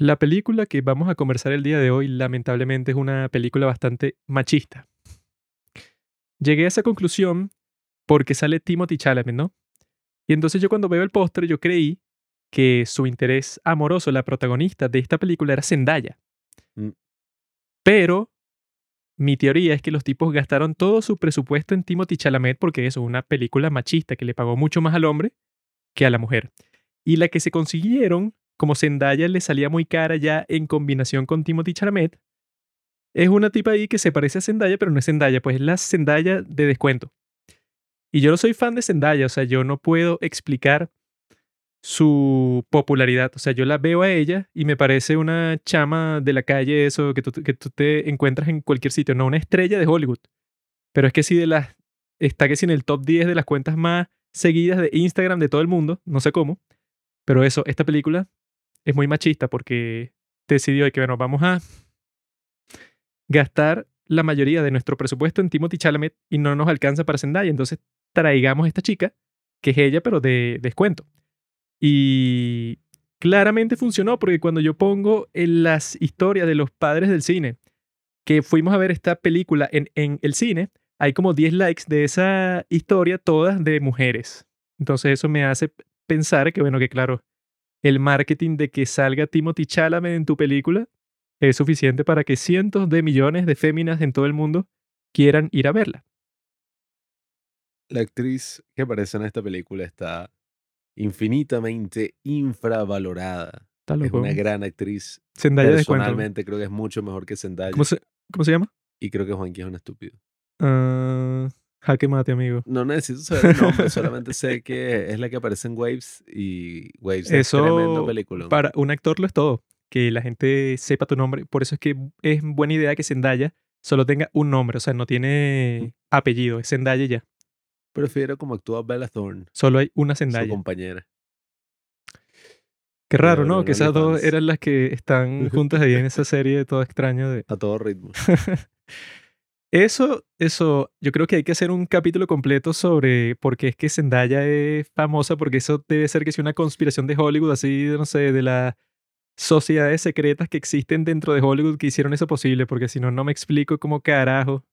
La película que vamos a conversar el día de hoy, lamentablemente, es una película bastante machista. Llegué a esa conclusión porque sale Timothy Chalamet, ¿no? Y entonces yo cuando veo el póster, yo creí que su interés amoroso, la protagonista de esta película, era Zendaya. Mm. Pero mi teoría es que los tipos gastaron todo su presupuesto en Timothy Chalamet porque eso es una película machista que le pagó mucho más al hombre que a la mujer. Y la que se consiguieron, como Zendaya le salía muy cara ya en combinación con Timothy Chalamet, es una tipa ahí que se parece a Zendaya, pero no es Zendaya, pues es la Zendaya de descuento. Y yo no soy fan de Zendaya, o sea, yo no puedo explicar su popularidad. O sea, yo la veo a ella y me parece una chama de la calle, eso que tú, te encuentras en cualquier sitio, no una estrella de Hollywood. Pero es que sí de las, está que sí en el top 10 de las cuentas más seguidas de Instagram de todo el mundo, no sé cómo. Pero eso, esta película es muy machista porque decidió que, bueno, vamos a gastar la mayoría de nuestro presupuesto en Timothy Chalamet y no nos alcanza para Zendaya. Entonces traigamos a esta chica, que es ella, pero de descuento. Y claramente funcionó porque cuando yo pongo en las historias de los padres del cine que fuimos a ver esta película en, en el cine, hay como 10 likes de esa historia, todas de mujeres. Entonces eso me hace pensar que, bueno, que claro, el marketing de que salga Timothy Chalamet en tu película es suficiente para que cientos de millones de féminas en todo el mundo quieran ir a verla. La actriz que aparece en esta película está infinitamente infravalorada. Está Es loco. una gran actriz. Zendaya. Personalmente creo que es mucho mejor que Zendaya. ¿Cómo se, ¿Cómo se llama? Y creo que Juanqui es un estúpido. Ah, jaque mate, amigo. No necesito saber el nombre, solamente sé que es la que aparece en Waves y Waves es Eso tremendo película. Para un actor lo es todo. Que la gente sepa tu nombre. Por eso es que es buena idea que Zendaya solo tenga un nombre. O sea, no tiene apellido. Es Zendaya ya. Prefiero como actúa Bella Thorne, Solo hay una su Zendaya. compañera. Qué raro, ¿no? Que esas dos eran las que están juntas ahí en esa serie todo extraño de... A todo ritmo. Eso, eso, yo creo que hay que hacer un capítulo completo sobre por qué es que Zendaya es famosa, porque eso debe ser que es una conspiración de Hollywood, así, no sé, de las sociedades secretas que existen dentro de Hollywood que hicieron eso posible, porque si no, no me explico cómo carajo,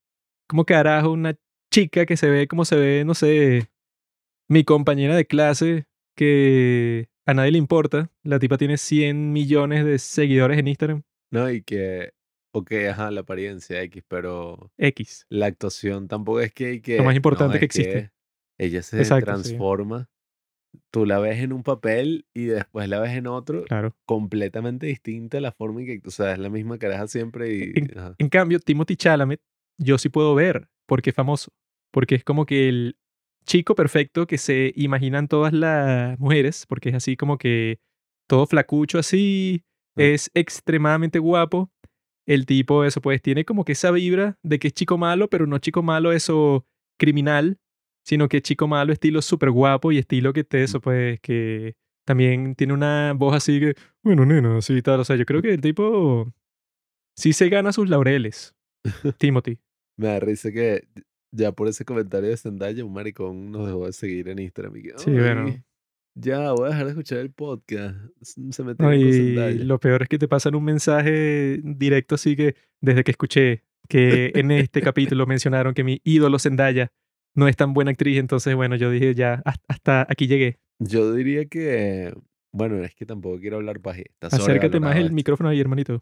cómo carajo una chica que se ve como se ve, no sé, mi compañera de clase, que a nadie le importa, la tipa tiene 100 millones de seguidores en Instagram, No, y que, ok, ajá, la apariencia X, pero X. la actuación tampoco es que... que Lo más importante no, que es existe. ella se Exacto, sí. transforma. Tú la ves en un papel y después la ves en otro, Claro. completamente distinta la forma en que, o sea, es la misma caraja siempre y... En-. En cambio, Timothy Chalamet, yo sí puedo ver porque es famoso. Porque es como que el chico perfecto que se imaginan todas las mujeres, porque es así como que todo flacucho así, Ah. es extremadamente guapo. El tipo, eso, pues tiene como que esa vibra de que es chico malo, pero no chico malo, eso criminal, sino que es chico malo, estilo súper guapo y estilo que te, eso, pues que también tiene una voz así que, bueno, nena, así y tal. O sea, yo creo que el tipo sí se gana sus laureles. Timothy. Me da risa que ya por ese comentario de Zendaya, un maricón nos dejó de seguir en Instagram. Y que, Sí, bueno. "Ay, Ya, voy a dejar de escuchar el podcast. Se No, metieron con y Zendaya. lo peor es que te pasan un mensaje directo así que desde que escuché que en este capítulo mencionaron que mi ídolo Zendaya no es tan buena actriz, entonces bueno, yo dije ya, hasta, aquí llegué. Yo diría que, bueno, es que tampoco quiero hablar paja. Está Acércate más el micrófono ahí, hermanito.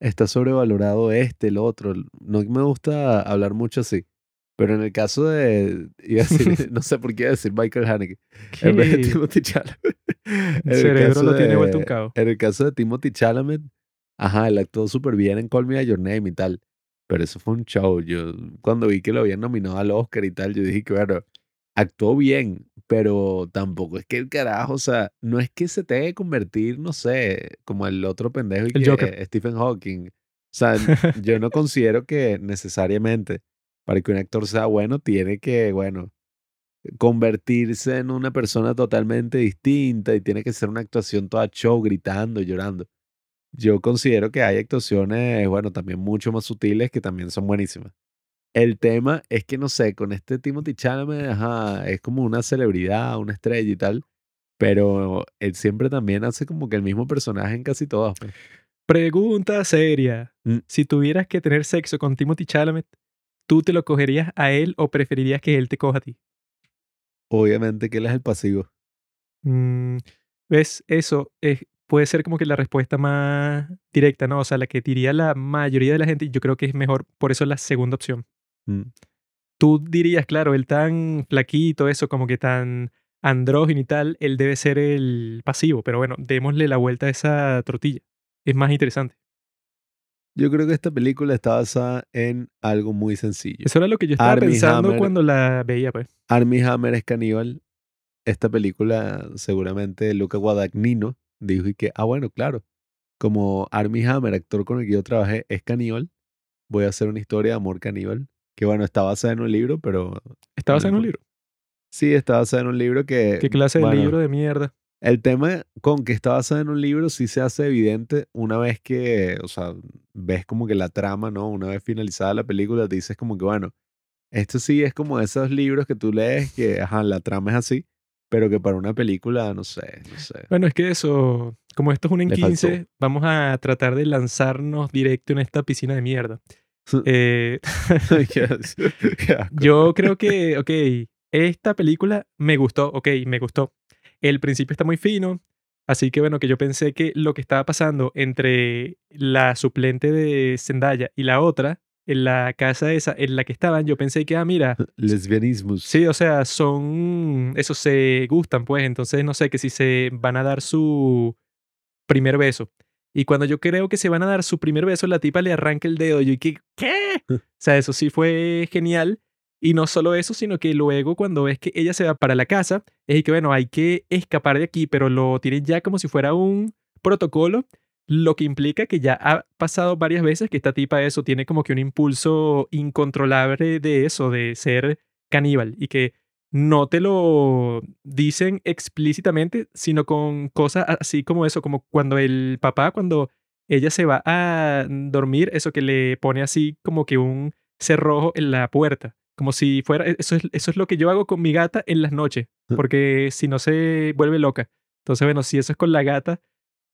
Está sobrevalorado este, el otro. No me gusta hablar mucho así. Pero en el caso de, iba a decir, no sé por qué iba a decir Michael Haneke. En vez de ¿Qué? Timothy Chalamet. El cerebro caso lo tiene vuelto un de- caos. En el caso de Timothy Chalamet, ajá, él actuó súper bien en Call Me By Your Name y tal. Pero eso fue un show. Yo, cuando vi que lo habían nominado al Oscar y tal, yo dije que, bueno, actuó bien, pero tampoco es que el carajo, o sea, no es que se tenga que convertir, no sé, como el otro pendejo y El que Joker. Stephen Hawking. O sea, yo no considero que necesariamente para que un actor sea bueno tiene que, bueno, convertirse en una persona totalmente distinta y tiene que ser una actuación toda show, gritando, llorando. Yo considero que hay actuaciones, bueno, también mucho más sutiles que también son buenísimas. El tema es que, no sé, con este Timothy Chalamet, ajá, es como una celebridad, una estrella y tal, Pero él siempre también hace como que el mismo personaje en casi todas. pues. Pregunta seria. Mm. Si tuvieras que tener sexo con Timothy Chalamet, ¿tú te lo cogerías a él o preferirías que él te coja a ti? Obviamente que él es el pasivo. Mm, ¿Ves? Eso es- puede ser como que la respuesta más directa, ¿no? O sea, la que diría la mayoría de la gente y yo creo que es mejor, por eso la segunda opción. Mm. Tú dirías, claro, él tan flaquito, eso como que tan andrógino y tal, él debe ser el pasivo, pero bueno, démosle la vuelta a esa tortilla. Es más interesante. Yo creo que esta película está basada en algo muy sencillo. Eso era lo que yo estaba Armie pensando Hammer. cuando la veía, pues. Armie Hammer es caníbal. Esta película, seguramente Luca Guadagnino dijo y que, ah, bueno, claro, como Armie Hammer, actor con el que yo trabajé, es caníbal, voy a hacer una historia de amor caníbal. Que bueno, está basada en un libro, pero Estaba en un libro. sí, está basada en un libro que... ¿Qué clase de libro de mierda? El tema con que está basada en un libro sí se hace evidente una vez que, o sea, ves como que la trama, ¿no? Una vez finalizada la película, te dices como que, bueno, esto sí es como esos libros que tú lees que, ajá, la trama es así, pero que para una película, no sé, no sé. Bueno, es que eso, como esto es un en Le 15, faltó. vamos a tratar de lanzarnos directo en esta piscina de mierda. Eh, yo creo que, ok, esta película me gustó, ok, me gustó. El principio está muy fino, así que bueno, que yo pensé que lo que estaba pasando entre la suplente de Zendaya y la otra, en la casa esa en la que estaban, yo pensé que, ah, mira, Lesbianismus. Sí, o sea, son. Eso se gustan, pues. Entonces, no sé, que si se van a dar su primer beso. Y cuando yo creo que se van a dar su primer beso, la tipa le arranca el dedo. Y yo, ¿y qué? ¿Qué? O sea, eso sí fue genial. Y no solo eso, sino que luego cuando ves que ella se va para la casa, es que, bueno, hay que escapar de aquí, pero lo tienen ya como si fuera un protocolo, lo que implica que ya ha pasado varias veces que esta tipa eso tiene como que un impulso incontrolable de eso, de ser caníbal, y que no te lo dicen explícitamente, sino con cosas así como eso, como cuando el papá, cuando ella se va a dormir, eso que le pone así como que un cerrojo en la puerta, como si fuera, e, eso es, eso es lo que yo hago con mi gata en las noches, porque si no se vuelve loca. Entonces, bueno, si eso es con la gata,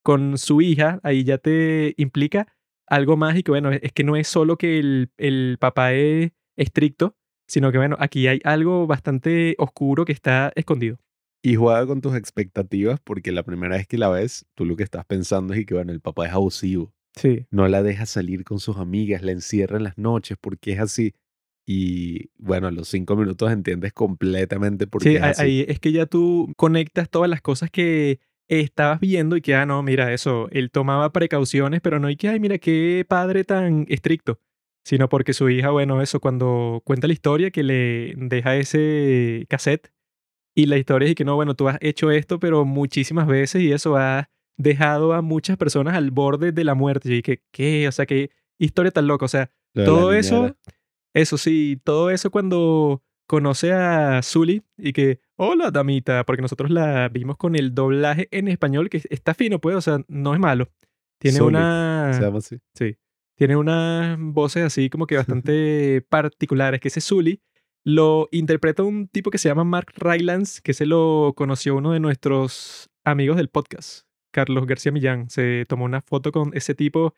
con su hija, ahí ya te implica algo más y que, bueno, es que no es solo que el, el papá es estricto, sino que, bueno, aquí hay algo bastante oscuro que está escondido. Y juega con tus expectativas porque la primera vez que la ves, tú lo que estás pensando es que, bueno, el papá es abusivo. Sí. no la deja salir con sus amigas, la encierra en las noches porque es así. Y bueno, a los cinco minutos entiendes completamente por qué Sí, es así. ahí es que ya tú conectas todas las cosas que estabas viendo y que, ah, no, mira, eso, él tomaba precauciones, pero no hay que, ay, mira, qué padre tan estricto, sino porque su hija, bueno, eso, cuando cuenta la historia, que le deja ese cassette y la historia es que, no, bueno, tú has hecho esto, pero muchísimas veces y eso ha dejado a muchas personas al borde de la muerte. Y que, ¿qué? O sea, qué historia tan loca. O sea, todo eso, niñera. Eso sí, todo eso cuando conoce a Zully y que, hola damita, porque nosotros la vimos con el doblaje en español que está fino, pues, o sea, no es malo. Tiene Zully, una... Se llama así. Sí. Tiene unas voces así como que bastante particulares. Que ese Zully lo interpreta un tipo que se llama Mark Rylance, que se lo conoció uno de nuestros amigos del podcast, Carlos García Millán. Se tomó una foto con ese tipo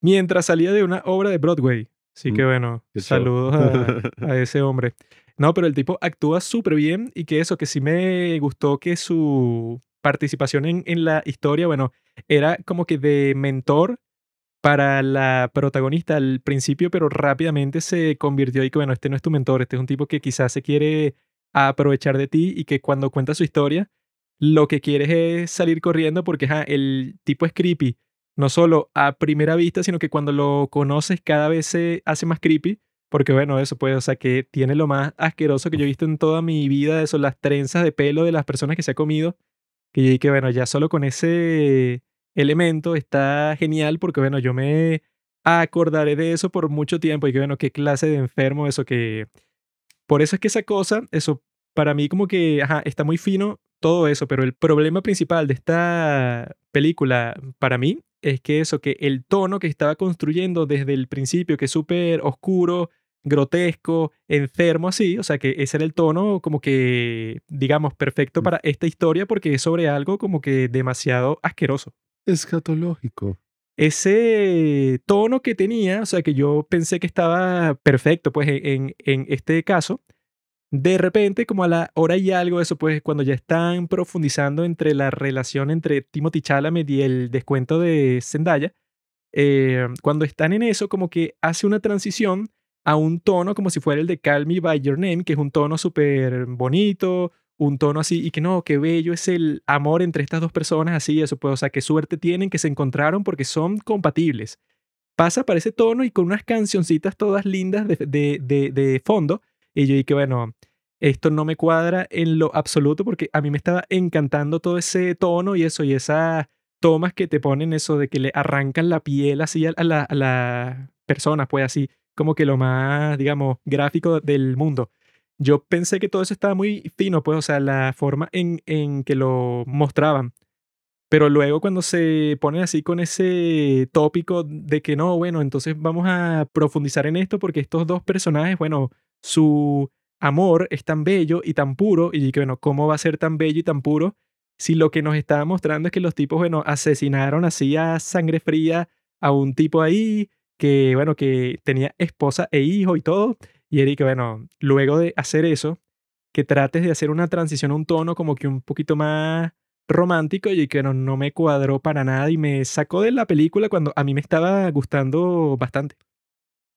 mientras salía de una obra de Broadway. Así que Mm, bueno, qué saludos a, a ese hombre. No, pero el tipo actúa súper bien y que eso, que sí me gustó que su participación en, en la historia, bueno, era como que de mentor para la protagonista al principio, pero rápidamente se convirtió y que, bueno, este no es tu mentor, este es un tipo que quizás se quiere aprovechar de ti y que cuando cuenta su historia, lo que quieres es salir corriendo porque ajá, el tipo es creepy, no solo a primera vista, sino que cuando lo conoces cada vez se hace más creepy, porque bueno, eso puede, o sea, que tiene lo más asqueroso que yo he visto en toda mi vida, eso, las trenzas de pelo de las personas que se ha comido, que yo dije, bueno, ya solo con ese elemento está genial porque, bueno, yo me acordaré de eso por mucho tiempo y que, bueno, qué clase de enfermo eso que... Por eso es que esa cosa, eso, para mí como que, ajá, está muy fino todo eso, pero el problema principal de esta película para mí es que eso, que el tono que estaba construyendo desde el principio, que es súper oscuro, grotesco, enfermo así, o sea que ese era el tono como que, digamos, perfecto Mm. para esta historia porque es sobre algo como que demasiado asqueroso. Escatológico. Ese tono que tenía, o sea que yo pensé que estaba perfecto pues en, en- en este caso, de repente como a la hora y algo eso pues cuando ya están profundizando entre la relación entre Timothy Chalamet y el descuento de Zendaya, eh, cuando están en eso, como que hace una transición a un tono como si fuera el de Call Me By Your Name, que es un tono súper bonito, un tono así, y que no, qué bello es el amor entre estas dos personas, así, eso pues, o sea, qué suerte tienen que se encontraron porque son compatibles. Pasa para ese tono y con unas cancioncitas todas lindas de, de, de, de fondo, y yo dije, bueno, esto no me cuadra en lo absoluto porque a mí me estaba encantando todo ese tono y eso, y esas tomas que te ponen eso de que le arrancan la piel así a, la, a la persona, pues así, como que lo más, digamos, gráfico del mundo. Yo pensé que todo eso estaba muy fino, pues, o sea, la forma en, en que lo mostraban. Pero luego cuando se ponen así con ese tópico de que no, bueno, entonces vamos a profundizar en esto porque estos dos personajes, bueno, su amor es tan bello y tan puro, y que bueno, ¿cómo va a ser tan bello y tan puro si lo que nos estaba mostrando es que los tipos, bueno, asesinaron así a sangre fría a un tipo ahí que, bueno, que tenía esposa e hijo y todo, y Eric, bueno, luego de hacer eso, que trates de hacer una transición a un tono como que un poquito más romántico y que no, no me cuadró para nada y me sacó de la película cuando a mí me estaba gustando bastante.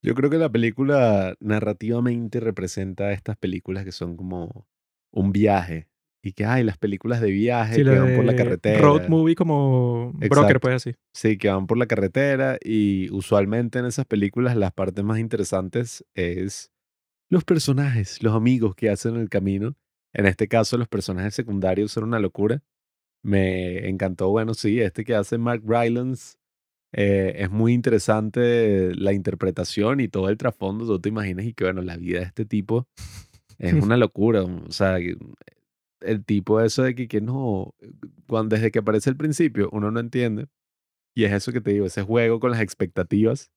Yo creo que la película narrativamente representa estas películas que son como un viaje. Y que hay las películas de viaje Sí, que van por la carretera. road movie como broker, Exacto. pues así. Sí, que van por la carretera y usualmente en esas películas las partes más interesantes es los personajes, los amigos que hacen el camino. En este caso, los personajes secundarios son una locura. Me encantó, bueno, sí, este que hace Mark Rylance eh, es muy interesante la interpretación y todo el trasfondo. Tú te imaginas y que, bueno, la vida de este tipo es una locura. O sea, que el tipo eso de que, que no, cuando, desde que aparece el principio, uno no entiende. Y es eso que te digo, ese juego con las expectativas.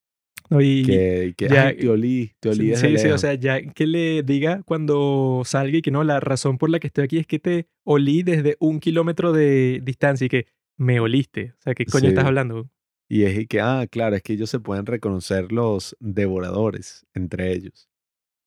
No, y Que, que ya- "Ay, te olí, te olí sí, sí, o lejos". sea, ya que le diga cuando salga y que no, la razón por la que estoy aquí es que te olí desde un kilómetro de distancia y que me oliste. O sea, ¿qué coño estás Sí. hablando? Y es y que, ah, claro, es que ellos se pueden reconocer los devoradores entre ellos.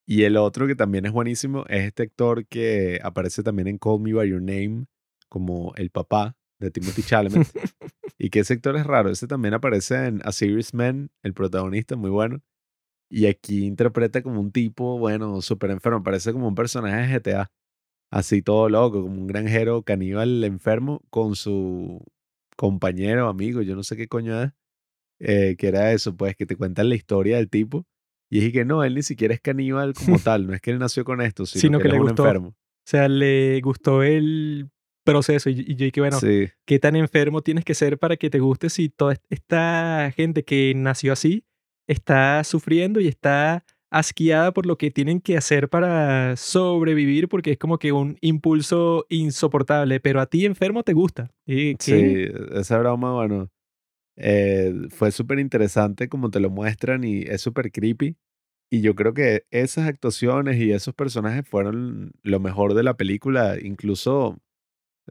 Y el otro que también es buenísimo es este actor que aparece también en Call Me By Your Name como el papá de Timothy Chalamet. y que ese actor es raro. Ese también aparece en A Serious Man, el protagonista, muy bueno. Y aquí interpreta como un tipo, bueno, súper enfermo. Parece como un personaje de GTA. Así todo loco, como un granjero caníbal enfermo con su compañero, amigo, yo no sé qué coño es. eh, que era eso, pues, que te cuentan la historia del tipo. Y dije que no, él ni siquiera es caníbal como tal. No es que él nació con esto, sino, Sino que, que él le es un gustó. enfermo. O sea, le gustó el proceso y, y yo dije, bueno, Sí. ¿qué tan enfermo tienes que ser para que te guste si toda est- esta gente que nació así está sufriendo y está asqueada por lo que tienen que hacer para sobrevivir porque es como que un impulso insoportable, pero a ti enfermo te gusta. ¿Y qué? Sí, esa broma, bueno, eh, fue súper interesante como te lo muestran y es súper creepy. Y yo creo que esas actuaciones y esos personajes fueron lo mejor de la película. Incluso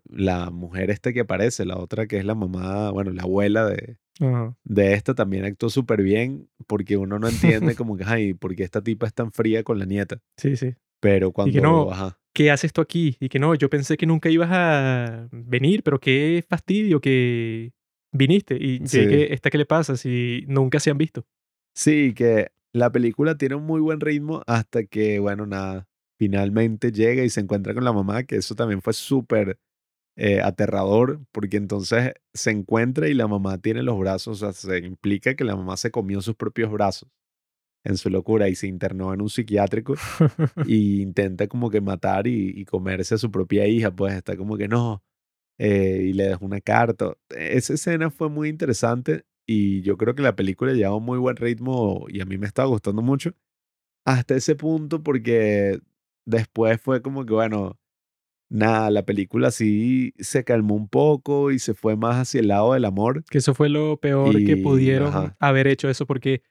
la mujer esta que aparece, la otra que es la mamá, bueno, la abuela de, De esta también actuó súper bien porque uno no entiende como que, ay, ¿por qué esta tipa es tan fría con la nieta? Sí, sí. Pero cuando, no, ajá, ¿Qué haces tú aquí? Y que no, yo pensé que nunca ibas a venir, pero qué fastidio que viniste. Y Sí. dije, ¿esta qué le pasa si nunca se han visto? Sí, que la película tiene un muy buen ritmo hasta que, bueno, nada, finalmente llega y se encuentra con la mamá, que eso también fue súper eh, aterrador, porque entonces se encuentra y la mamá tiene los brazos, o sea, se implica que la mamá se comió sus propios brazos en su locura y se internó en un psiquiátrico y intenta como que matar y, y comerse a su propia hija, pues está como que no, eh, y le dejó una carta. Esa escena fue muy interesante y yo creo que la película lleva un muy buen ritmo y a mí me estaba gustando mucho hasta ese punto porque después fue como que, bueno, nada, la película sí se calmó un poco y se fue más hacia el lado del amor. que eso fue lo peor que pudieron ajá. haber hecho eso, porque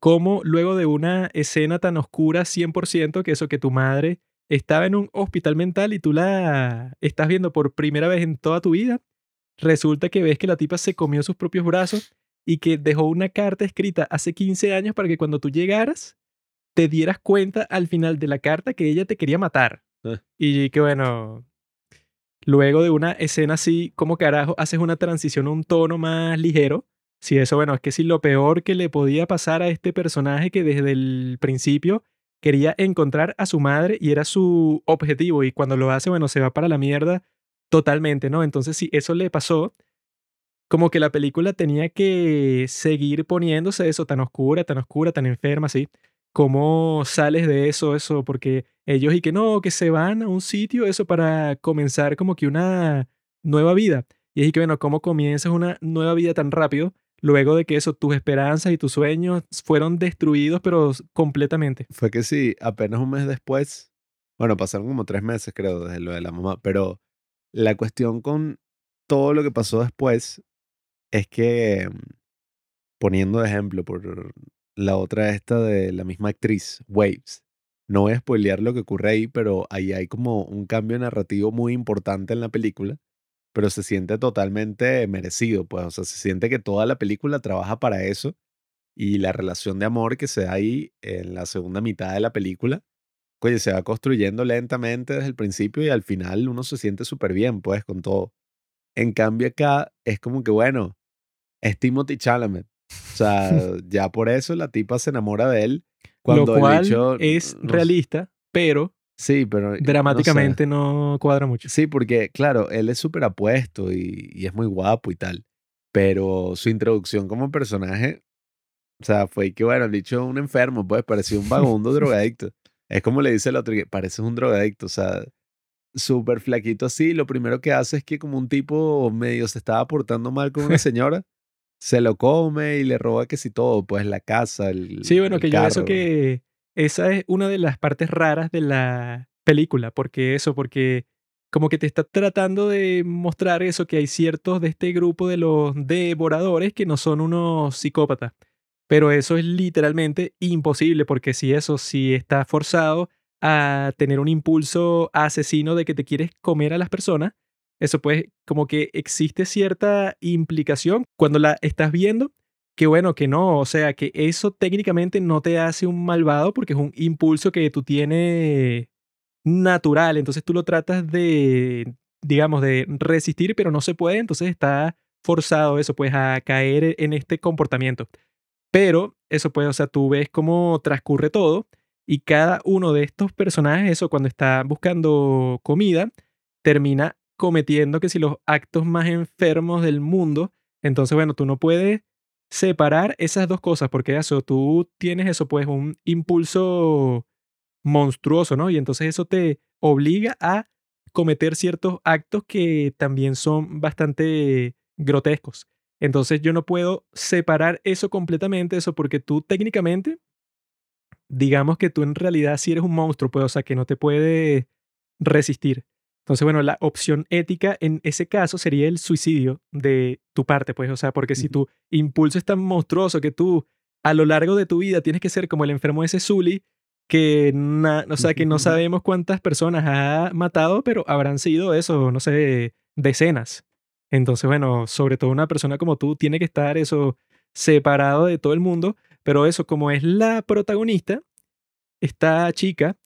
cómo luego de una escena tan oscura 100% que eso que tu madre estaba en un hospital mental y tú la estás viendo por primera vez en toda tu vida, resulta que ves que la tipa se comió sus propios brazos y que dejó una carta escrita hace 15 años para que cuando tú llegaras te dieras cuenta al final de la carta que ella te quería matar. Ah. Y que bueno, luego de una escena así, como carajo, haces una transición a un tono más ligero. Si eso, bueno, es que si lo peor que le podía pasar a este personaje que desde el principio quería encontrar a su madre y era su objetivo y cuando lo hace, bueno, se va para la mierda totalmente, ¿no? Entonces, si eso le pasó, como que la película tenía que seguir poniéndose eso tan oscura, tan oscura, tan enferma, así. ¿Cómo sales de eso, eso? Porque ellos y que no, que se van a un sitio, eso para comenzar como que una nueva vida. Y es que, bueno, ¿cómo comienzas una nueva vida tan rápido? Luego de que eso, tus esperanzas y tus sueños fueron destruidos, pero completamente. Fue que sí, apenas un mes después, bueno, pasaron como tres meses, creo, desde lo de la mamá, pero la cuestión con todo lo que pasó después es que, mm, poniendo ejemplo por la otra esta de la misma actriz, Waves, no voy a spoilear lo que ocurre ahí, pero ahí hay como un cambio narrativo muy importante en la película, pero se siente totalmente merecido, pues, o sea, se siente que toda la película trabaja para eso y la relación de amor que se da ahí en la segunda mitad de la película, oye, se va construyendo lentamente desde el principio y al final uno se siente súper bien, pues, con todo. En cambio acá es como que, bueno, es Timothy Chalamet. O sea, ya por eso la tipa se enamora de él. Cuando Lo cual el bicho, es no- realista, pero Sí, pero... no sé. dramáticamente no, cuadra mucho. Sí, porque claro, él es súper apuesto y, y es muy guapo y tal. Pero su introducción como personaje, o sea, fue que, bueno, el dicho un enfermo, pues parecía un vagabundo drogadicto. Es como le dice el otro, que pareces un drogadicto, o sea, súper flaquito así. Lo primero que hace es que como un tipo medio se estaba portando mal con una señora, se lo come y le roba que si todo, pues la casa, el Sí, bueno, el que yo eso que esa es una de las partes raras de la película, porque eso, porque como que te está tratando de mostrar eso, que hay ciertos de este grupo de los devoradores que no son unos psicópatas. Pero eso es literalmente imposible, porque si eso, si está forzado a tener un impulso asesino de que te quieres comer a las personas, eso pues como que existe cierta implicación cuando la estás viendo que bueno, que no, o sea, que eso técnicamente no te hace un malvado porque es un impulso que tú tienes natural, entonces tú lo tratas de, digamos, de resistir, pero no se puede, entonces está forzado eso, pues, a caer en este comportamiento. Pero eso pues, o sea, tú ves cómo transcurre todo y cada uno de estos personajes, eso, cuando está buscando comida, termina cometiendo que si los actos más enfermos del mundo, entonces, bueno, tú no puedes separar esas dos cosas, porque eso, tú tienes eso, pues un impulso monstruoso, ¿no? Y entonces eso te obliga a cometer ciertos actos que también son bastante grotescos. Entonces yo no puedo separar eso completamente, eso porque tú técnicamente, digamos que tú en realidad sí eres un monstruo, pues, o sea, que no te puede resistir. Entonces, bueno, la opción ética en ese caso sería el suicidio de tu parte, pues, o sea, porque si tu impulso es tan monstruoso que tú a lo largo de tu vida tienes que ser como el enfermo ese Zully, que, na- o sea, que no sabemos cuántas personas ha matado, pero habrán sido eso, no sé, decenas. Entonces, bueno, sobre todo una persona como tú tiene que estar eso separado de todo el mundo, pero eso como es la protagonista, esta chica,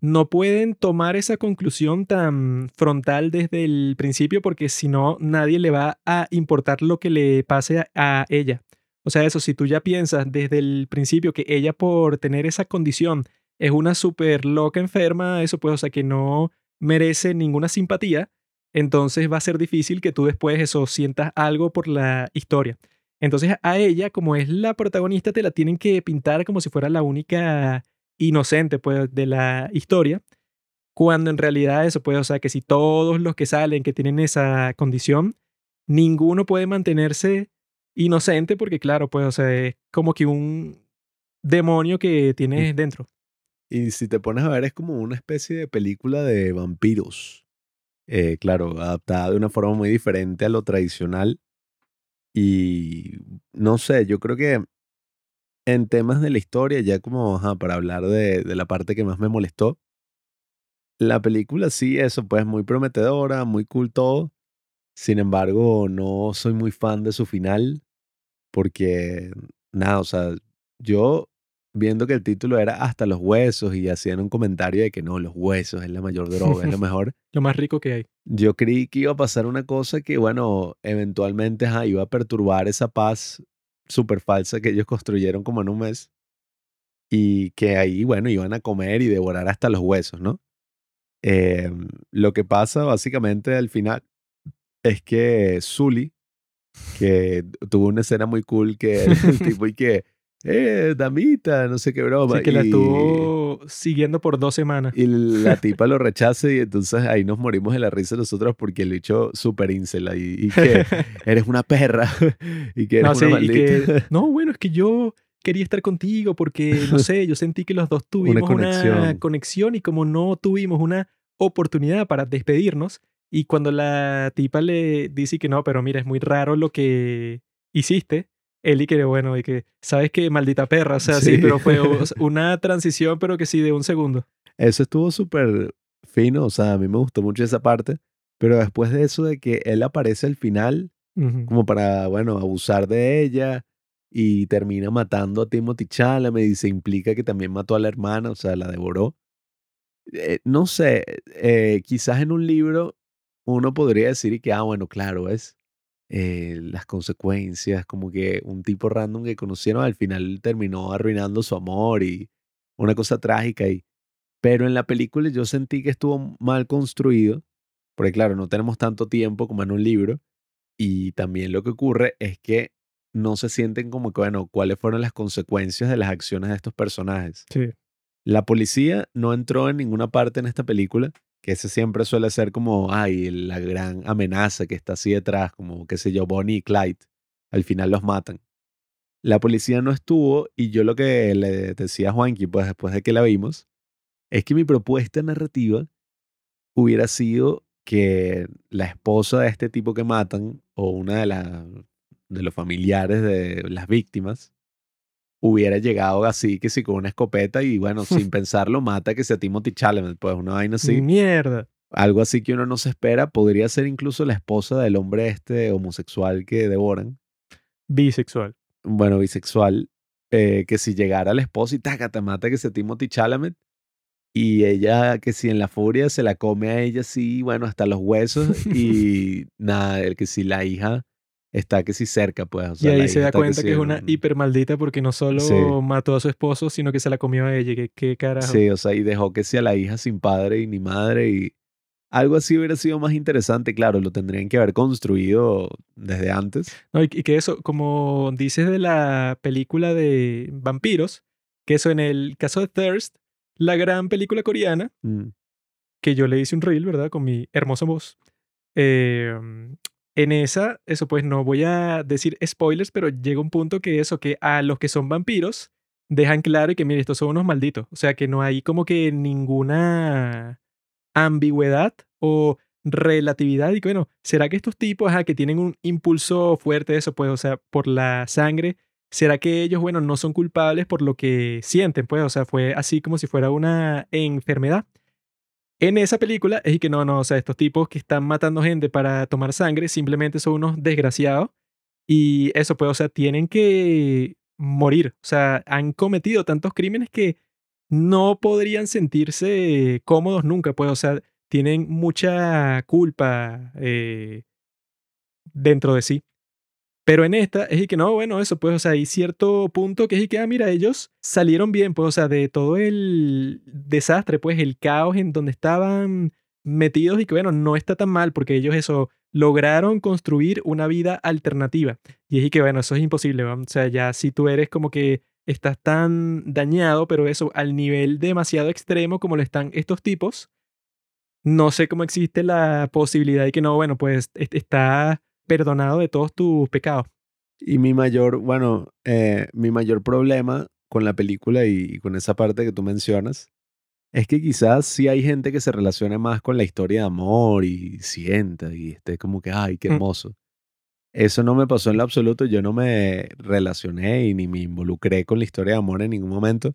no pueden tomar esa conclusión tan frontal desde el principio porque si no, nadie le va a importar lo que le pase a, ella. O sea, eso, si tú ya piensas desde el principio que ella por tener esa condición es una súper loca enferma, eso pues, o sea, que no merece ninguna simpatía, entonces va a ser difícil que tú después eso sientas algo por la historia. Entonces a ella, como es la protagonista, te la tienen que pintar como si fuera la única inocente pues, de la historia, cuando en realidad eso puede, o sea, que si todos los que salen que tienen esa condición, ninguno puede mantenerse inocente porque claro, pues, o sea, es como que un demonio que tienes dentro. Y si te pones a ver, es como una especie de película de vampiros. Eh, claro, adaptada de una forma muy diferente a lo tradicional. Y no sé, yo creo que en temas de la historia, ya como ajá, para hablar de, de la parte que más me molestó, la película sí, eso pues muy prometedora, muy cool todo. Sin embargo, no soy muy fan de su final porque, nada, o sea, yo viendo que el título era Hasta los huesos y hacían un comentario de que no, los huesos es la mayor droga, es lo mejor. Lo más rico que hay. Yo creí que iba a pasar una cosa que, bueno, eventualmente ajá, iba a perturbar esa paz súper falsa que ellos construyeron como en un mes y que ahí, bueno, iban a comer y devorar hasta los huesos, ¿no? Em, lo que pasa básicamente al final es que Zully, que tuvo una escena muy cool que el tipo y que eh, damita, no sé qué broma. Sí, que la y- estuvo siguiendo por dos semanas. Y la tipa lo rechaza y entonces ahí nos morimos de la risa nosotros porque el bicho súper incel ahí, y que eres una perra y que eres No, sí, una y maldita. que, no, bueno, es que yo quería estar contigo porque, no sé, yo sentí que los dos tuvimos una conexión. conexión. y como no tuvimos una oportunidad para despedirnos, y cuando la tipa le dice que no, pero mira, es muy raro lo que hiciste, y que, bueno, y que, ¿sabes qué? Maldita perra, o sea, sí, Sí. pero fue o sea, una transición, pero que sí, de un segundo. Eso estuvo súper fino, o sea, a mí me gustó mucho esa parte, pero después de eso de que él aparece al final como para, bueno, abusar de ella y termina matando a Timothy Chalamet y se implica que también mató a la hermana, o sea, la devoró. Eh, no sé, eh, quizás en un libro uno podría decir que, ah, bueno, claro, es eh, las consecuencias, como que un tipo random que conocieron al final terminó arruinando su amor y una cosa trágica y pero en la película yo sentí que estuvo mal construido, porque claro, no tenemos tanto tiempo como en un libro, y también lo que ocurre es que no se sienten como que, bueno, cuáles fueron las consecuencias de las acciones de estos personajes. Sí. La policía no entró en ninguna parte en esta película, que ese siempre suele ser como, ay, la gran amenaza que está así detrás, como, qué sé yo, Bonnie y Clyde. Al final los matan. La policía no estuvo y yo lo que le decía a Juanqui, pues después de que la vimos, es que mi propuesta narrativa hubiera sido que la esposa de este tipo que matan o una de, las de los familiares de las víctimas hubiera llegado así, que sí, con una escopeta y bueno, sin pensarlo, mata que sea Timothy Chalamet, pues una vaina así. Mierda. Algo así que uno no se espera, podría ser incluso la esposa del hombre este homosexual que devoran, Bisexual. bueno, bisexual, eh, que si llegara la esposa y taca, te mata que sea Timothy Chalamet y ella que si en la furia se la come a ella sí, bueno, hasta los huesos y nada, el que si la hija está que si cerca, pues. o Y sea, la ahí se da cuenta que es una hiper maldita porque no solo Sí. mató a su esposo, sino que se la comió a ella. Que qué carajo. Sí, o sea, y dejó que sea la hija sin padre y ni madre y algo así hubiera sido más interesante, claro, lo tendrían que haber construido desde antes. No, y, y que eso, como dices de la película de vampiros, que eso en el caso de Thirst, la gran película coreana, Mm, que yo le hice un reel, ¿verdad? Con mi hermosa voz. eh, en esa, eso pues no voy a decir spoilers, pero llega un punto que eso, que a los que son vampiros, dejan claro que, mire, estos son unos malditos. O sea, que no hay como que ninguna ambigüedad o relatividad y que, bueno, ¿será que estos tipos, ajá, que tienen un impulso fuerte de eso, pues, o sea, por la sangre, ¿será que ellos, bueno, no son culpables por lo que sienten, pues? O sea, fue así como si fuera una enfermedad. En esa película es que no, no, o sea, estos tipos que están matando gente para tomar sangre simplemente son unos desgraciados y eso, pues, o sea, tienen que morir. O sea, han cometido tantos crímenes que no podrían sentirse cómodos nunca, pues, o sea, tienen mucha culpa eh, dentro de sí. Pero en esta es y que no, bueno, eso, pues, o sea, hay cierto punto que es y que, ah, mira, ellos salieron bien, pues, o sea, de todo el desastre, pues, el caos en donde estaban metidos y que, bueno, no está tan mal porque ellos eso lograron construir una vida alternativa. Y es y que, bueno, eso es imposible, ¿va? o sea, ya si tú eres como que estás tan dañado, pero eso al nivel demasiado extremo como lo están estos tipos, no sé cómo existe la posibilidad de que no, bueno, pues est- está perdonado de todos tus pecados. Y mi mayor, bueno, eh, mi mayor problema con la película y, y con esa parte que tú mencionas es que quizás sí hay gente que se relacione más con la historia de amor y sienta y esté como que, ay, qué Mm. hermoso. Eso no me pasó en lo absoluto. Yo no me relacioné y ni me involucré con la historia de amor en ningún momento.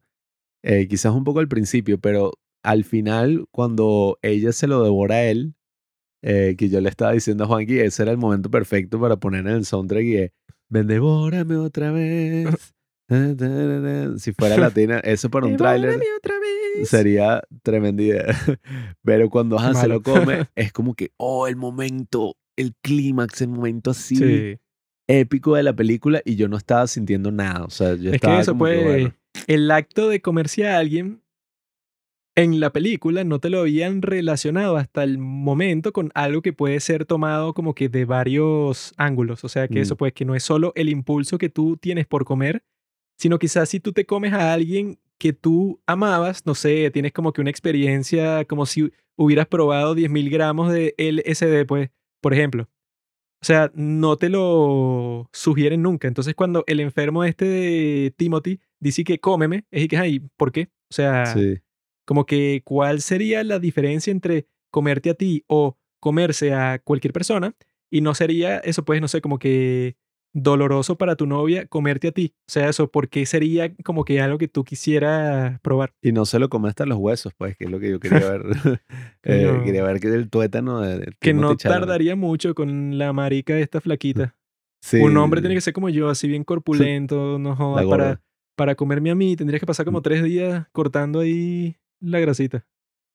Eh, quizás un poco al principio, pero al final, cuando ella se lo devora a él, eh, que yo le estaba diciendo a Juanqui, ese era el momento perfecto para poner en el soundtrack y de, ven, devórame otra vez. Si fuera latina, eso para un tráiler sería tremenda idea. Pero cuando ajá, se lo come, es como que, oh, el momento, el clímax, el momento así Sí. épico de la película y yo no estaba sintiendo nada. O sea, yo Es estaba que eso como que, puede. bueno, El acto de comerse a alguien en la película no te lo habían relacionado hasta el momento con algo que puede ser tomado como que de varios ángulos. O sea, que eso Mm. pues que no es solo el impulso que tú tienes por comer, sino quizás si tú te comes a alguien que tú amabas, no sé, tienes como que una experiencia como si hubieras probado 10.000 gramos de LSD, pues, por ejemplo. O sea, no te lo sugieren nunca. Entonces, cuando el enfermo este de Timothy dice que cómeme, es y que, ay, ¿por qué? O sea, sí. Como que, ¿cuál sería la diferencia entre comerte a ti o comerse a cualquier persona? Y no sería eso, pues, no sé, como que doloroso para tu novia comerte a ti. O sea, eso, ¿por qué sería como que algo que tú quisieras probar? Y no se lo come hasta los huesos, pues, que es lo que yo quería ver. Eh, Coño. quería ver que el tuétano de, de Que no tardaría mucho con la marica esta flaquita. Sí, Un hombre tiene que ser como yo, así bien corpulento, no jodas, para, para comerme a mí tendrías que pasar como tres días cortando ahí la grasita.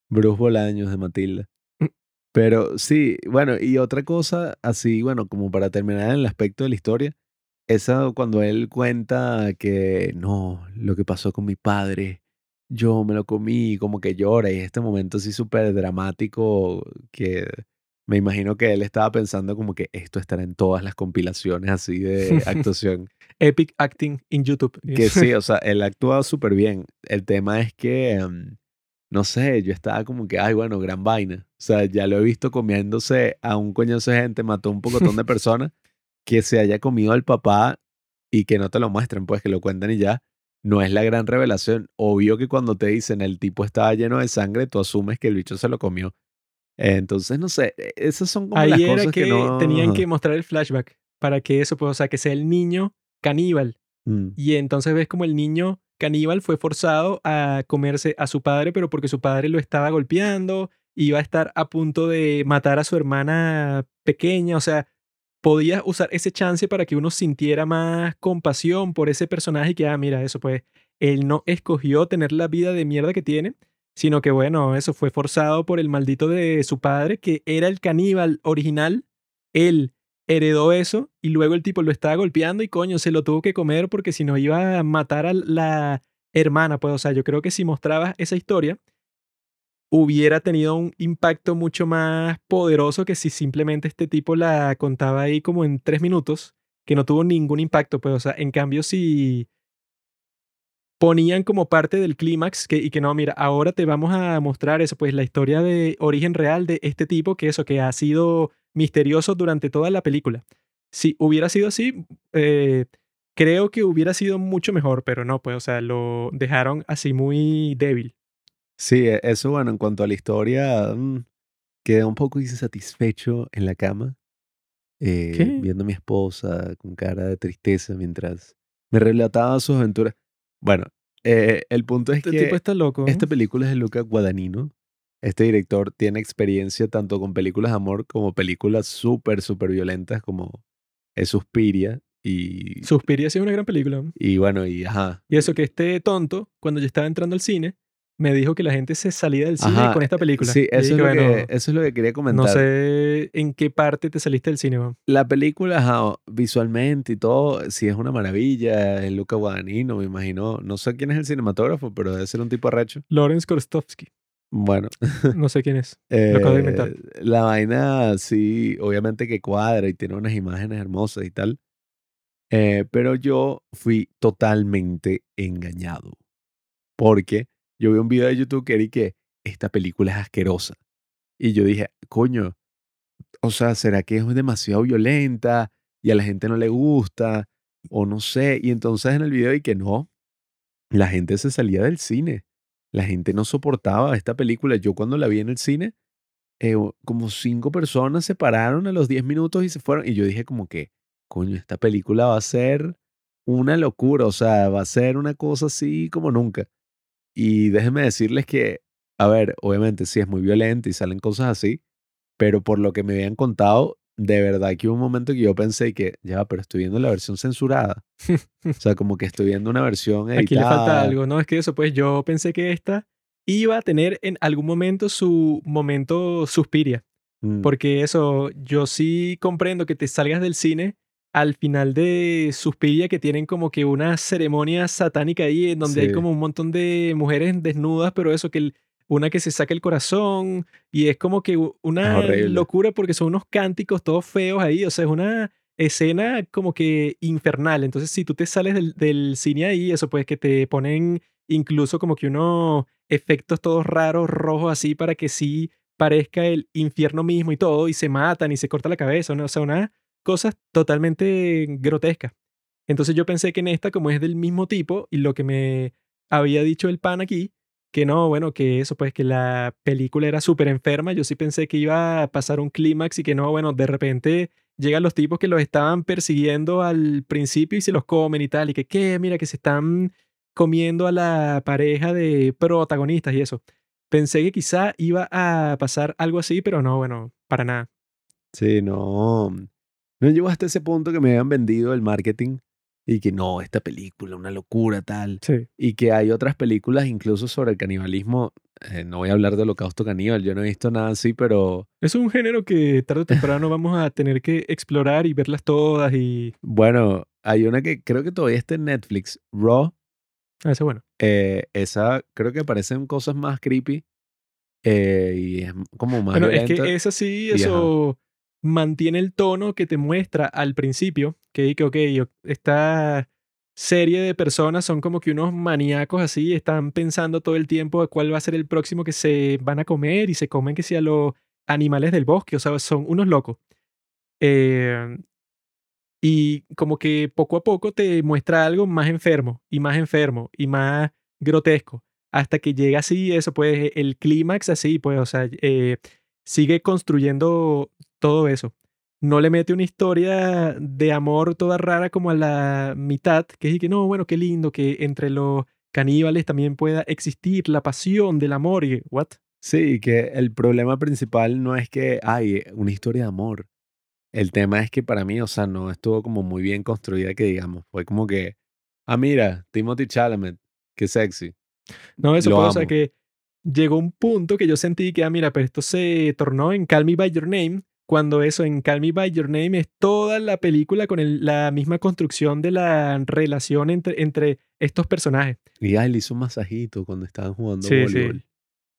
Bruce Bolaños de Matilda. Mm. Pero sí, bueno, y otra cosa, así, bueno, como para terminar en el aspecto de la historia, esa cuando él cuenta que no, lo que pasó con mi padre, yo me lo comí, como que llora, y este momento así súper dramático que me imagino que él estaba pensando como que esto estará en todas las compilaciones así de actuación. Epic acting in YouTube. Que sí, o sea, él actuado súper bien. El tema es que, em, no sé, yo estaba como que, ay, bueno, gran vaina. O sea, ya lo he visto comiéndose a un coñazo de gente, mató un pocotón de personas, que se haya comido al papá y que no te lo muestren, pues que lo cuenten y ya. No es la gran revelación. Obvio que cuando te dicen el tipo estaba lleno de sangre, tú asumes que el bicho se lo comió. Entonces, no sé, e- esas son como las Ahí era cosas que, que, no... tenían que mostrar el flashback para que eso, pues, o sea, que sea el niño caníbal. Mm, Y entonces ves como el niño caníbal fue forzado a comerse a su padre, pero porque su padre lo estaba golpeando, iba a estar a punto de matar a su hermana pequeña, o sea, podías usar ese chance para que uno sintiera más compasión por ese personaje y que, ah, mira, eso pues, él no escogió tener la vida de mierda que tiene, sino que, bueno, eso fue forzado por el maldito de su padre, que era el caníbal original, él heredó eso y luego el tipo lo estaba golpeando y coño, se lo tuvo que comer porque si no iba a matar a la hermana, pues, o sea, yo creo que si mostrabas esa historia, hubiera tenido un impacto mucho más poderoso que si simplemente este tipo la contaba ahí como en tres minutos, que no tuvo ningún impacto, pues, o sea, en cambio si ponían como parte del clímax que, y que no, mira, ahora te vamos a mostrar eso, pues la historia de origen real de este tipo, que eso, que ha sido misterioso durante toda la película. Si hubiera sido así, eh, creo que hubiera sido mucho mejor, pero no, pues, o sea, lo dejaron así muy débil. Sí, e- eso, bueno, en cuanto a la historia, mm, quedé un poco insatisfecho en la cama, eh, viendo a mi esposa con cara de tristeza mientras me relataba sus aventuras. Bueno, eh, el punto es Este tipo que está loco. esta película es de Luca Guadagnino. Este director tiene experiencia tanto con películas de amor como películas súper, súper violentas como es Suspiria y, Suspiria sí es una gran película. y bueno, y ajá. Y eso que este tonto, cuando yo estaba entrando al cine, me dijo que la gente se salía del cine Ajá, con esta película. Sí, eso es, lo bueno, que, eso es lo que quería comentar. no sé en qué parte te saliste del cine. La película, visualmente y todo, sí es una maravilla. Es Luca Guadagnino, me imagino. No sé quién es el cinematógrafo, pero debe ser un tipo arrecho. Lawrence Korstovsky. Bueno, No sé quién es. Lo acabo de inventar. eh, la vaina sí, obviamente que cuadra y tiene unas imágenes hermosas y tal. Eh, pero yo fui totalmente engañado. Porque yo vi un video de YouTube que era que esta película es asquerosa. Y yo dije, coño, o sea, ¿será que es demasiado violenta y a la gente no le gusta? O no sé. Y entonces en el video y que no, la gente se salía del cine. La gente no soportaba esta película. Yo cuando la vi en el cine, eh, como cinco personas se pararon a los 10 minutos y se fueron. Y yo dije como que, coño, esta película va a ser una locura, o sea, va a ser una cosa así como nunca. Y déjenme decirles que, a ver, obviamente sí es muy violenta y salen cosas así, pero por lo que me habían contado, de verdad que hubo un momento que yo pensé que, ya, pero estoy viendo la versión censurada. o sea, como que estoy viendo una versión editada. Aquí le falta algo, ¿no? Es que eso, pues yo pensé que esta iba a tener en algún momento su momento suspiria. Mm, Porque eso, yo sí comprendo que te salgas del cine al final de Suspiria que tienen como que una ceremonia satánica ahí en donde hay como un montón de mujeres desnudas, pero eso que el- una que se saca el corazón y es como que una locura porque son unos cánticos todos feos ahí, o sea, es una escena como que infernal. Entonces, si tú te sales del, del cine ahí, eso pues que te ponen incluso como que unos efectos todos raros, rojos así para que sí parezca el infierno mismo y todo, y se matan y se corta la cabeza, ¿no? O sea, una cosas totalmente grotescas. Entonces yo pensé que en esta, como es del mismo tipo, y lo que me había dicho el pan aquí, que no, bueno, que eso, pues que la película era súper enferma, yo sí pensé que iba a pasar un clímax y que no, bueno, de repente llegan los tipos que los estaban persiguiendo al principio y se los comen y tal, y que, ¿qué? Mira, que se están comiendo a la pareja de protagonistas y eso. Pensé que quizá iba a pasar algo así, pero no, bueno, para nada. Sí, no. No llegó hasta ese punto que me habían vendido el marketing y que no, esta película, una locura, tal. Sí. Y que hay otras películas incluso sobre el canibalismo. eh, no voy a hablar de Holocausto Caníbal, yo no he visto nada así, pero Es un género que tarde o temprano vamos a tener que explorar y verlas todas y... bueno, hay una que creo que todavía está en Netflix, Raw. Ah, ese bueno. eh, esa creo que parecen cosas más creepy eh, y es como más Bueno, es que esa sí, ajá. Mantiene el tono que te muestra al principio, que, que ok, esta serie de personas son como que unos maníacos así, están pensando todo el tiempo a cuál va a ser el próximo que se van a comer y se comen que sea los animales del bosque, o sea, son unos locos. Eh, y como que poco a poco te muestra algo más enfermo y más enfermo y más grotesco hasta que llega así eso pues el clímax así pues o sea eh, sigue construyendo todo eso no le mete una historia de amor toda rara como a la mitad que es que no bueno qué lindo que entre los caníbales también pueda existir la pasión del amor y what Sí, que el problema principal no es que hay una historia de amor. El tema es que para mí, o sea, no estuvo como muy bien construida que digamos. Fue como que, ah, mira, Timothy Chalamet, qué sexy. No, eso amo. que llegó un punto que yo sentí que, ah, mira, pero esto se tornó en Call Me By Your Name, cuando eso en Call Me By Your Name es toda la película con el- la misma construcción de la relación entre, entre estos personajes. Y ay, le hizo un masajito cuando estaban jugando Sí, sí. voleibol.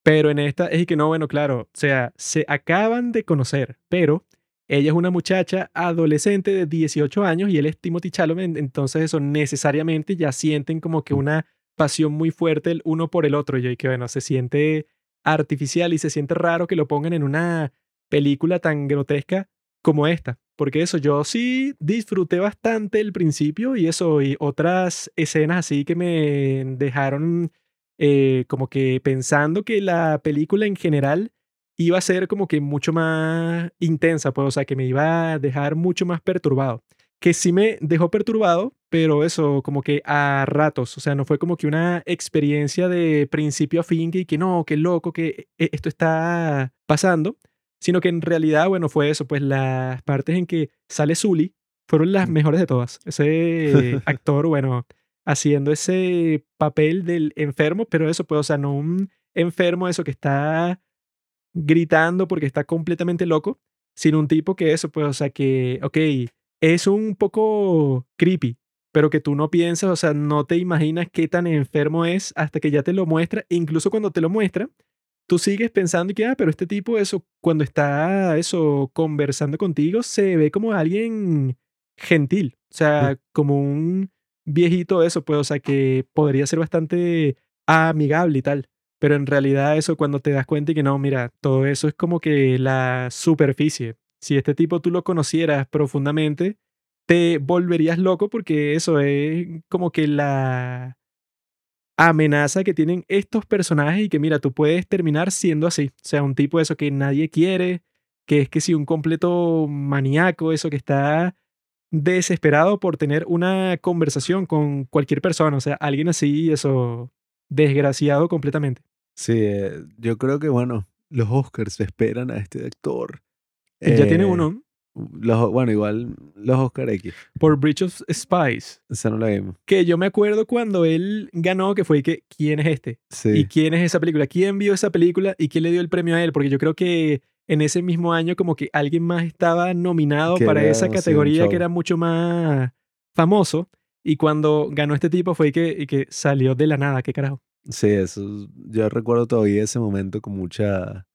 Pero en esta es que no, bueno, claro, o sea, se acaban de conocer, pero ella es una muchacha adolescente de 18 años y él es Timothy Chalamet, entonces eso necesariamente ya sienten como que Mm. una pasión muy fuerte el uno por el otro y que bueno, se siente artificial y se siente raro que lo pongan en una película tan grotesca como esta, porque eso yo sí disfruté bastante el principio y eso y otras escenas así que me dejaron eh, como que pensando que la película en general iba a ser como que mucho más intensa, pues, o sea, que me iba a dejar mucho más perturbado. Que sí me dejó perturbado, pero eso, como que a ratos, o sea, no fue como que una experiencia de principio a fin, que, que no, qué loco, que eh, esto está pasando, sino que en realidad, bueno, fue eso, pues las partes en que sale Zully fueron las Mm. mejores de todas. Ese actor, bueno, haciendo ese papel del enfermo, pero eso, pues, o sea, no un enfermo, eso que está gritando porque está completamente loco, sino un tipo que eso, pues, o sea, que, ok, es un poco creepy, pero que tú no piensas, o sea, no te imaginas qué tan enfermo es hasta que ya te lo muestra, incluso cuando te lo muestra, tú sigues pensando que, ah, pero este tipo, eso, cuando está, eso, conversando contigo, se ve como alguien gentil, o sea, como un viejito, eso, pues, o sea, que podría ser bastante amigable y tal. Pero en realidad eso cuando te das cuenta y que no, mira, todo eso es como que la superficie. Si este tipo tú lo conocieras profundamente, te volverías loco porque eso es como que la amenaza que tienen estos personajes y que mira, tú puedes terminar siendo así. O sea, un tipo de eso que nadie quiere, que es que si un completo maníaco, eso que está desesperado por tener una conversación con cualquier persona. O sea, alguien así, eso, desgraciado completamente. Sí, eh, yo creo que, bueno, los Oscars esperan a este actor. Él ya tiene Eh, uno Los, bueno, igual los Oscar X. por Bridge of Spies. Esa no la vimos. Que yo me acuerdo cuando él ganó, que fue que, ¿quién es este? Sí. ¿Y quién es esa película? ¿Quién vio esa película y quién le dio el premio a él? Porque yo creo que en ese mismo año como que alguien más estaba nominado Que para era, esa categoría que era mucho más famoso. Y cuando ganó este tipo fue que, y que salió de la nada, qué carajo. Sí, eso. Yo recuerdo todavía ese momento con mucha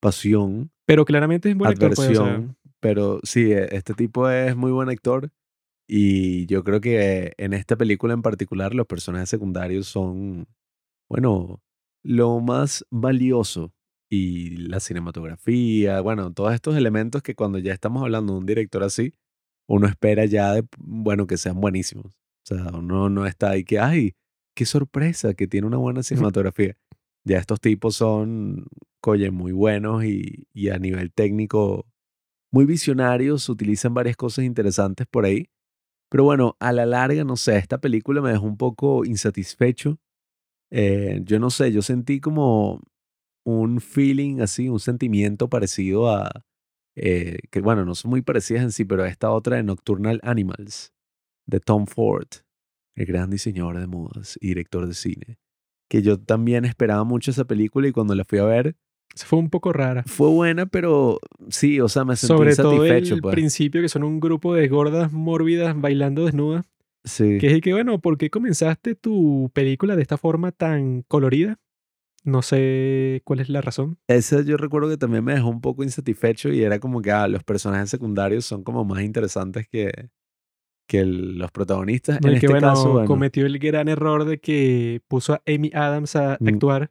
pasión, Pero claramente es buen actor. pues, o sea, adversión. Pero sí, e- este tipo es muy buen actor. Y yo creo que en esta película en particular los personajes secundarios son, bueno, lo más valioso. Y la cinematografía, bueno, todos estos elementos que cuando ya estamos hablando de un director así, uno espera ya de, bueno, que sean buenísimos. O sea, uno no está ahí que, ay, qué sorpresa que tiene una buena cinematografía. Ya estos tipos son, oye, muy buenos y, y a nivel técnico muy visionarios, utilizan varias cosas interesantes por ahí. Pero bueno, a la larga, no sé, esta película me dejó un poco insatisfecho. Eh, yo no sé, yo sentí como un feeling así, un sentimiento parecido a, eh, que bueno, no son muy parecidas en sí, pero a esta otra de Nocturnal Animals, de Tom Ford, el gran diseñador de modas y director de cine. Que yo también esperaba mucho esa película y cuando la fui a ver, fue un poco rara. fue buena, pero sí, o sea, me sentí Sobre todo el pues. principio, que son un grupo de gordas mórbidas bailando desnudas. Sí. Que es que, bueno, ¿por qué comenzaste tu película de esta forma tan colorida? No sé cuál es la razón. Ese yo recuerdo que también me dejó un poco insatisfecho y era como que ah, los personajes secundarios son como más interesantes que, que el- los protagonistas. No, en y que, este bueno, caso, bueno, cometió el gran error de que puso a Amy Adams a Mm. actuar,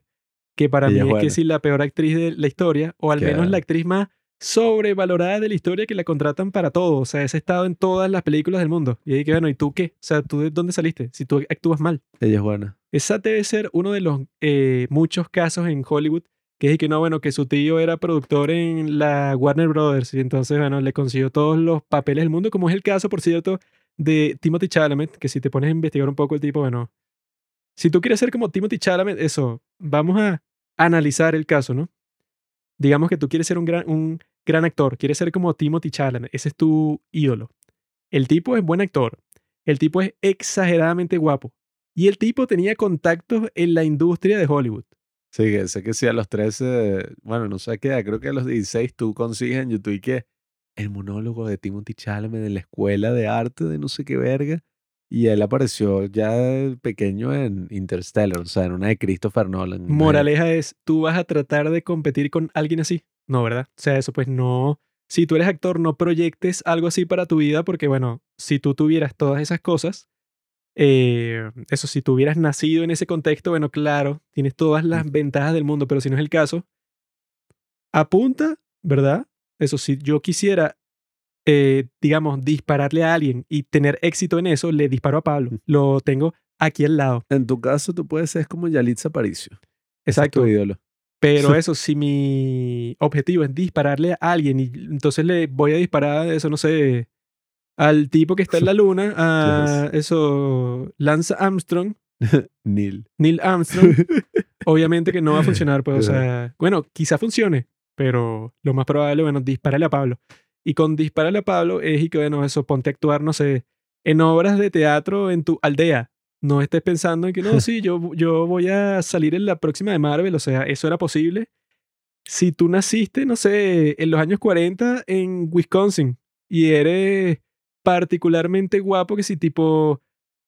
que para mí Ella es es que sí la peor actriz de la historia, o al menos la actriz más sobrevalorada de la historia que la contratan para todo. O sea, ese estado en todas las películas del mundo. Y ahí que, bueno, ¿y tú qué? O sea, ¿tú de dónde saliste? Si tú actúas mal. ella es buena. Esa debe ser uno de los eh, muchos casos en Hollywood que es que no, bueno, que su tío era productor en la Warner Brothers y entonces, bueno, le consiguió todos los papeles del mundo, como es el caso, por cierto, de Timothy Chalamet, que si te pones a investigar un poco el tipo, bueno, si tú quieres ser como Timothy Chalamet, eso, vamos a analizar el caso, ¿no? Digamos que tú quieres ser un gran, un gran actor, quieres ser como Timothy Chalamet, ese es tu ídolo. El tipo es buen actor, el tipo es exageradamente guapo, y el tipo tenía contactos en la industria de Hollywood. Sí, sé que sí, a los 13, bueno, no sé qué creo que a los 16 tú consigues en YouTube que el monólogo de Timothy Chalamet de la escuela de arte de no sé qué verga. Y él apareció ya pequeño en Interstellar, o sea, en una de Christopher Nolan. Moraleja es, tú vas a tratar de competir con alguien así. No, ¿verdad? O sea, eso pues no... Si tú eres actor, no proyectes algo así para tu vida porque, bueno, si tú tuvieras todas esas cosas, eh, eso, si tú hubieras nacido en ese contexto, bueno, claro, tienes todas las ventajas del mundo, pero si no es el caso, apunta, ¿verdad? Eso, si yo quisiera, eh, digamos, dispararle a alguien y tener éxito en eso, le disparo a Pablo. Lo tengo aquí al lado. En tu caso, tú puedes ser como Yalitza Aparicio. Es Exacto. tu ídolo. Pero eso, si mi objetivo es dispararle a alguien y entonces le voy a disparar, eso no sé, al tipo que está en la luna, a eso, Lance Armstrong, Neil. Neil Armstrong, obviamente que no va a funcionar, pues, o sea, bueno, quizá funcione, pero lo más probable, bueno, dispárale a Pablo. Y con dispararle a Pablo es y que, bueno, eso, ponte a actuar, no sé, en obras de teatro en tu aldea. No estés pensando en que no, sí, yo, yo voy a salir en la próxima de Marvel, o sea, eso era posible. Si tú naciste, no sé, en los años 40 en Wisconsin y eres particularmente guapo, que si tipo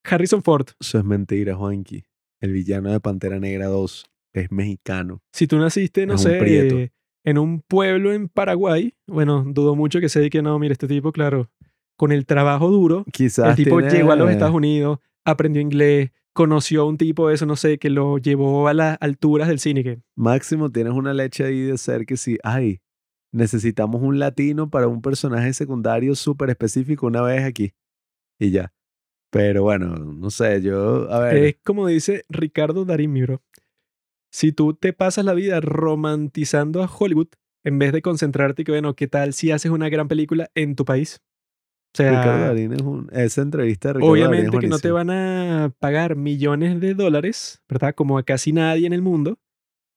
Harrison Ford, Eso es mentira, Juanqui. El villano de Pantera Negra 2 es mexicano. Si tú naciste, no Es sé, en un pueblo en Paraguay, bueno, dudo mucho que se que no, mire, este tipo, claro, con el trabajo duro, Quizás el tipo tiene- llegó a los Estados Unidos, aprendió inglés, conoció a un tipo de eso, no sé, que lo llevó a las alturas del cine. Máximo, tienes una leche ahí de ser que sí, ay, necesitamos un latino para un personaje secundario súper específico una vez aquí. Y ya. Pero bueno, no sé, yo, a ver, es como dice Ricardo Darín, mi bro. Si tú te pasas la vida romantizando a Hollywood, en vez de concentrarte que, bueno, ¿qué tal si haces una gran película en tu país? O Ricardo sea, Darín es un, esa entrevista de Ricardo Darín es obviamente que no te van a pagar millones de dólares, ¿verdad? Como a casi nadie en el mundo,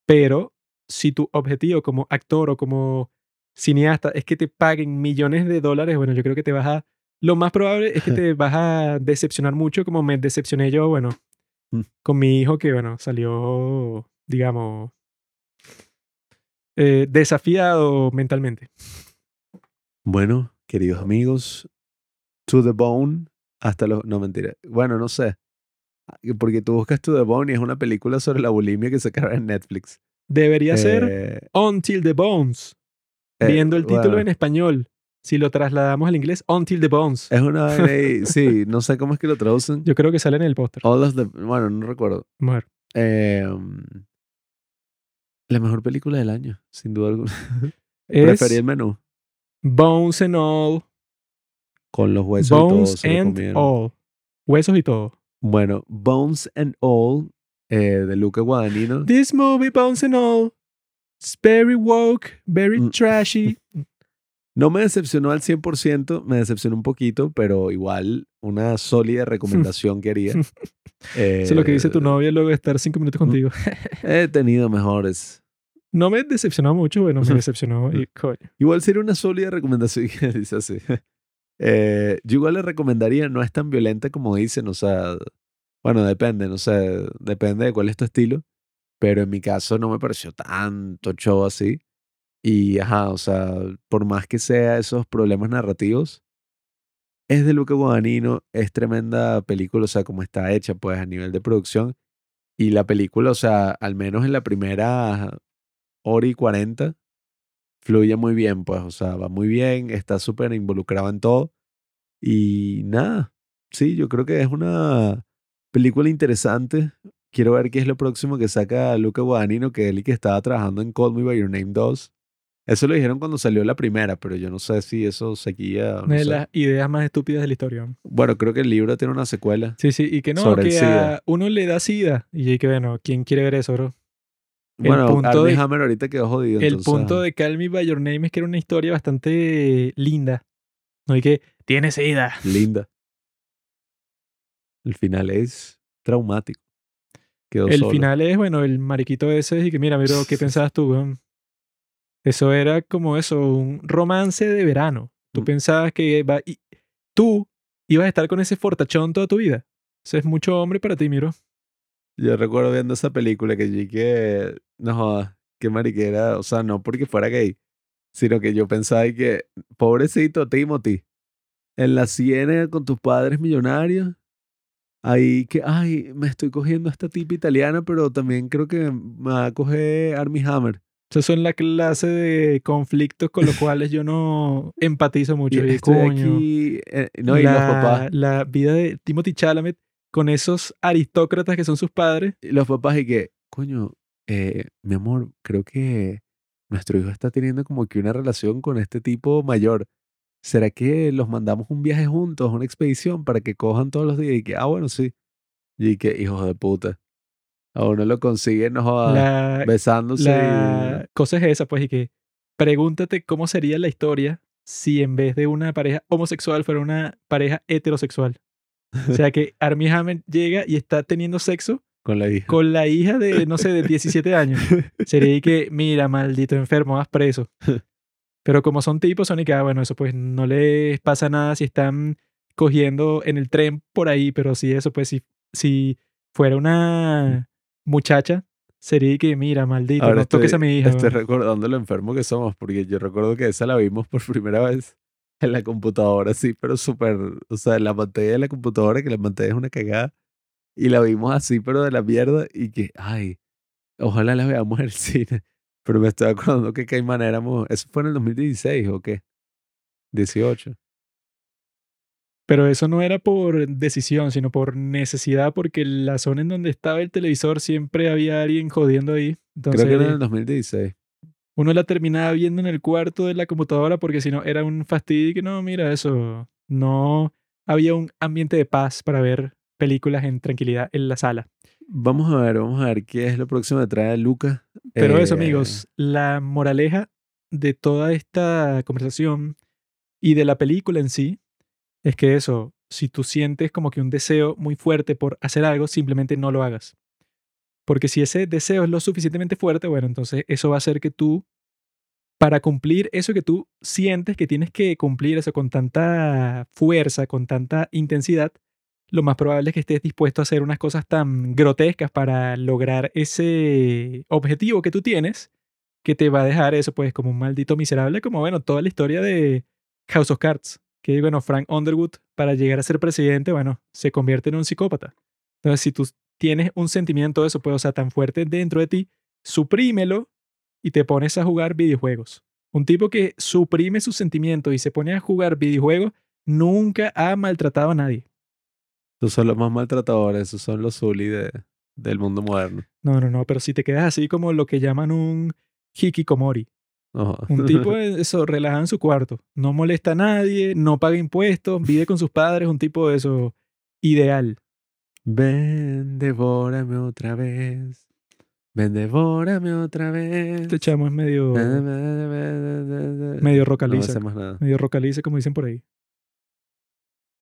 pero si tu objetivo como actor o como cineasta es que te paguen millones de dólares, bueno, yo creo que te vas a... Lo más probable es que te vas a decepcionar mucho como me decepcioné yo, bueno, Mm. con mi hijo que, bueno, salió, digamos, eh, desafiado mentalmente. Bueno, queridos amigos, To the Bone, hasta los... No, mentira. Bueno, no sé. Porque tú buscas To the Bone y es una película sobre la bulimia que se carga en Netflix. Debería ser Eh, Until the Bones, eh, viendo el título bueno, en español. Si lo trasladamos al inglés, Until the Bones. Es una sí, no sé cómo es que lo traducen. Yo creo que sale en el póster. All of the... Bueno, no recuerdo. Mujer. Eh, la mejor película del año, sin duda alguna. Es Preferí el menú. Bones and All. Con los huesos y todo. Bones se and. All. Huesos y todo. Bueno, Bones and All eh, de Luca Guadagnino. This movie, Bones and All. It's very woke, very Mm. trashy. No me decepcionó al 100%, me decepcionó un poquito, pero igual una sólida recomendación que haría. Eso es lo que dice tu Eh, novia luego de estar cinco minutos contigo. He tenido mejores. No me decepcionó mucho, bueno, me decepcionó y. Igual sería una sólida recomendación dice así. Eh, yo igual le recomendaría, no es tan violenta como dicen, o sea, bueno, depende, no sé, depende de cuál es tu estilo, pero en mi caso no me pareció tanto show así. Y ajá, o sea, por más que sea esos problemas narrativos, es de Luca Guadagnino, es tremenda película, o sea, como está hecha, pues a nivel de producción. Y la película, o sea, al menos en la primera hora y cuarenta, fluye muy bien, pues, o sea, va muy bien, está súper involucrado en todo. Y nada, sí, yo creo que es una película interesante. Quiero ver qué es lo próximo que saca Luca Guadagnino, que él y que estaba trabajando en Call Me By Your Name 2. Eso lo dijeron cuando salió la primera, pero yo no sé si eso seguía. no Una de sé. las ideas más estúpidas de la historia. Bueno, creo que el libro tiene una secuela. Sí, sí, y que no, Sobre el que SIDA. a uno le da sida. Y que bueno, ¿quién quiere ver eso, bro? El Bueno, punto de- Hammer ahorita quedó jodido. El entonces, punto de Call Me By Your Name es que era una historia bastante linda. No hay que, tiene sida. Linda. El final es traumático. Quedó El solo. final es, bueno, el mariquito ese y que mira, mira, ¿qué pensabas tú? weón? Eso era como eso, un romance de verano. Tú Mm. pensabas que va, y tú ibas a estar con ese fortachón toda tu vida. Eso es mucho hombre para ti, miro. Yo recuerdo viendo esa película que yo que no jodas, qué mariquera, o sea, no porque fuera gay, sino que yo pensaba que, pobrecito Timothy, en la ciénaga con tus padres millonarios, ahí que, ay, me estoy cogiendo a esta tipa italiana, pero también creo que me va a coger Armie Hammer. Esas son la clase de conflictos con los cuales yo no empatizo mucho. Y, estoy coño, aquí, eh, no, y los la, papás, la vida de Timothy Chalamet con esos aristócratas que son sus padres. y los papás y que, coño, eh, mi amor, creo que nuestro hijo está teniendo como que una relación con este tipo mayor. ¿Será que los mandamos un viaje juntos, una expedición para que cojan todos los días? Y que, ah, bueno, sí. Y que, hijos de puta. A uno lo consiguen, no La, besándose. y- la cosa es esa, pues, y que pregúntate cómo sería la historia si en vez de una pareja homosexual fuera una pareja heterosexual. O sea que Armie Hammer llega y está teniendo sexo con la hija. con la hija de, no sé, de 17 años. Sería y que, mira, maldito enfermo, vas preso. Pero como son tipos, son y que, ah, bueno, eso pues no les pasa nada si están cogiendo en el tren por ahí, pero si eso, pues si, si fuera una muchacha, sería que, mira, maldito, Ahora no toques estoy- a mi hija. Estoy weón". recordando lo enfermo que somos, porque yo recuerdo que esa la vimos por primera vez en la computadora, sí, pero súper, o sea, en la pantalla de la computadora, que la pantalla es una cagada, y la vimos así, pero de la mierda, y que, ay, ojalá la veamos en el cine. Pero me estoy acordando que Caimán éramos, ¿eso fue en el 2016 o qué? 18. Pero eso no era por decisión, sino por necesidad, porque la zona en donde estaba el televisor siempre había alguien jodiendo ahí. Entonces, Creo que era en el 2016. uno la terminaba viendo en el cuarto de la computadora porque si no era un fastidio y que no, mira, eso, no había un ambiente de paz para ver películas en tranquilidad en la sala. Vamos a ver, vamos a ver qué es lo próximo que trae Luca. Pero eso, Eh, amigos, la moraleja de toda esta conversación y de la película en sí Es que eso, si tú sientes como que un deseo muy fuerte por hacer algo, simplemente no lo hagas. Porque si ese deseo es lo suficientemente fuerte, bueno, entonces eso va a hacer que tú, para cumplir eso que tú sientes que tienes que cumplir eso con tanta fuerza, con tanta intensidad, lo más probable es que estés dispuesto a hacer unas cosas tan grotescas para lograr ese objetivo que tú tienes, que te va a dejar eso pues como un maldito miserable, como bueno, toda la historia de House of Cards, que bueno, Frank Underwood para llegar a ser presidente, bueno, se convierte en un psicópata. Entonces, si tú tienes un sentimiento de eso, pues, o sea, tan fuerte dentro de ti, suprímelo y te pones a jugar videojuegos. Un tipo que suprime sus sentimientos y se pone a jugar videojuegos nunca ha maltratado a nadie. Esos son los más maltratadores, esos son los Zully de, del mundo moderno. No, no, no, pero si te quedas así como lo que llaman un hikikomori. Un tipo, eso, relajado en su cuarto. No molesta a nadie, no paga impuestos, vive con sus padres, un tipo de eso ideal. Ven, devórame otra vez. Ven, devórame otra vez. Este chamo es medio. medio rocaliza. No más nada. Medio rocaliza, como dicen por ahí.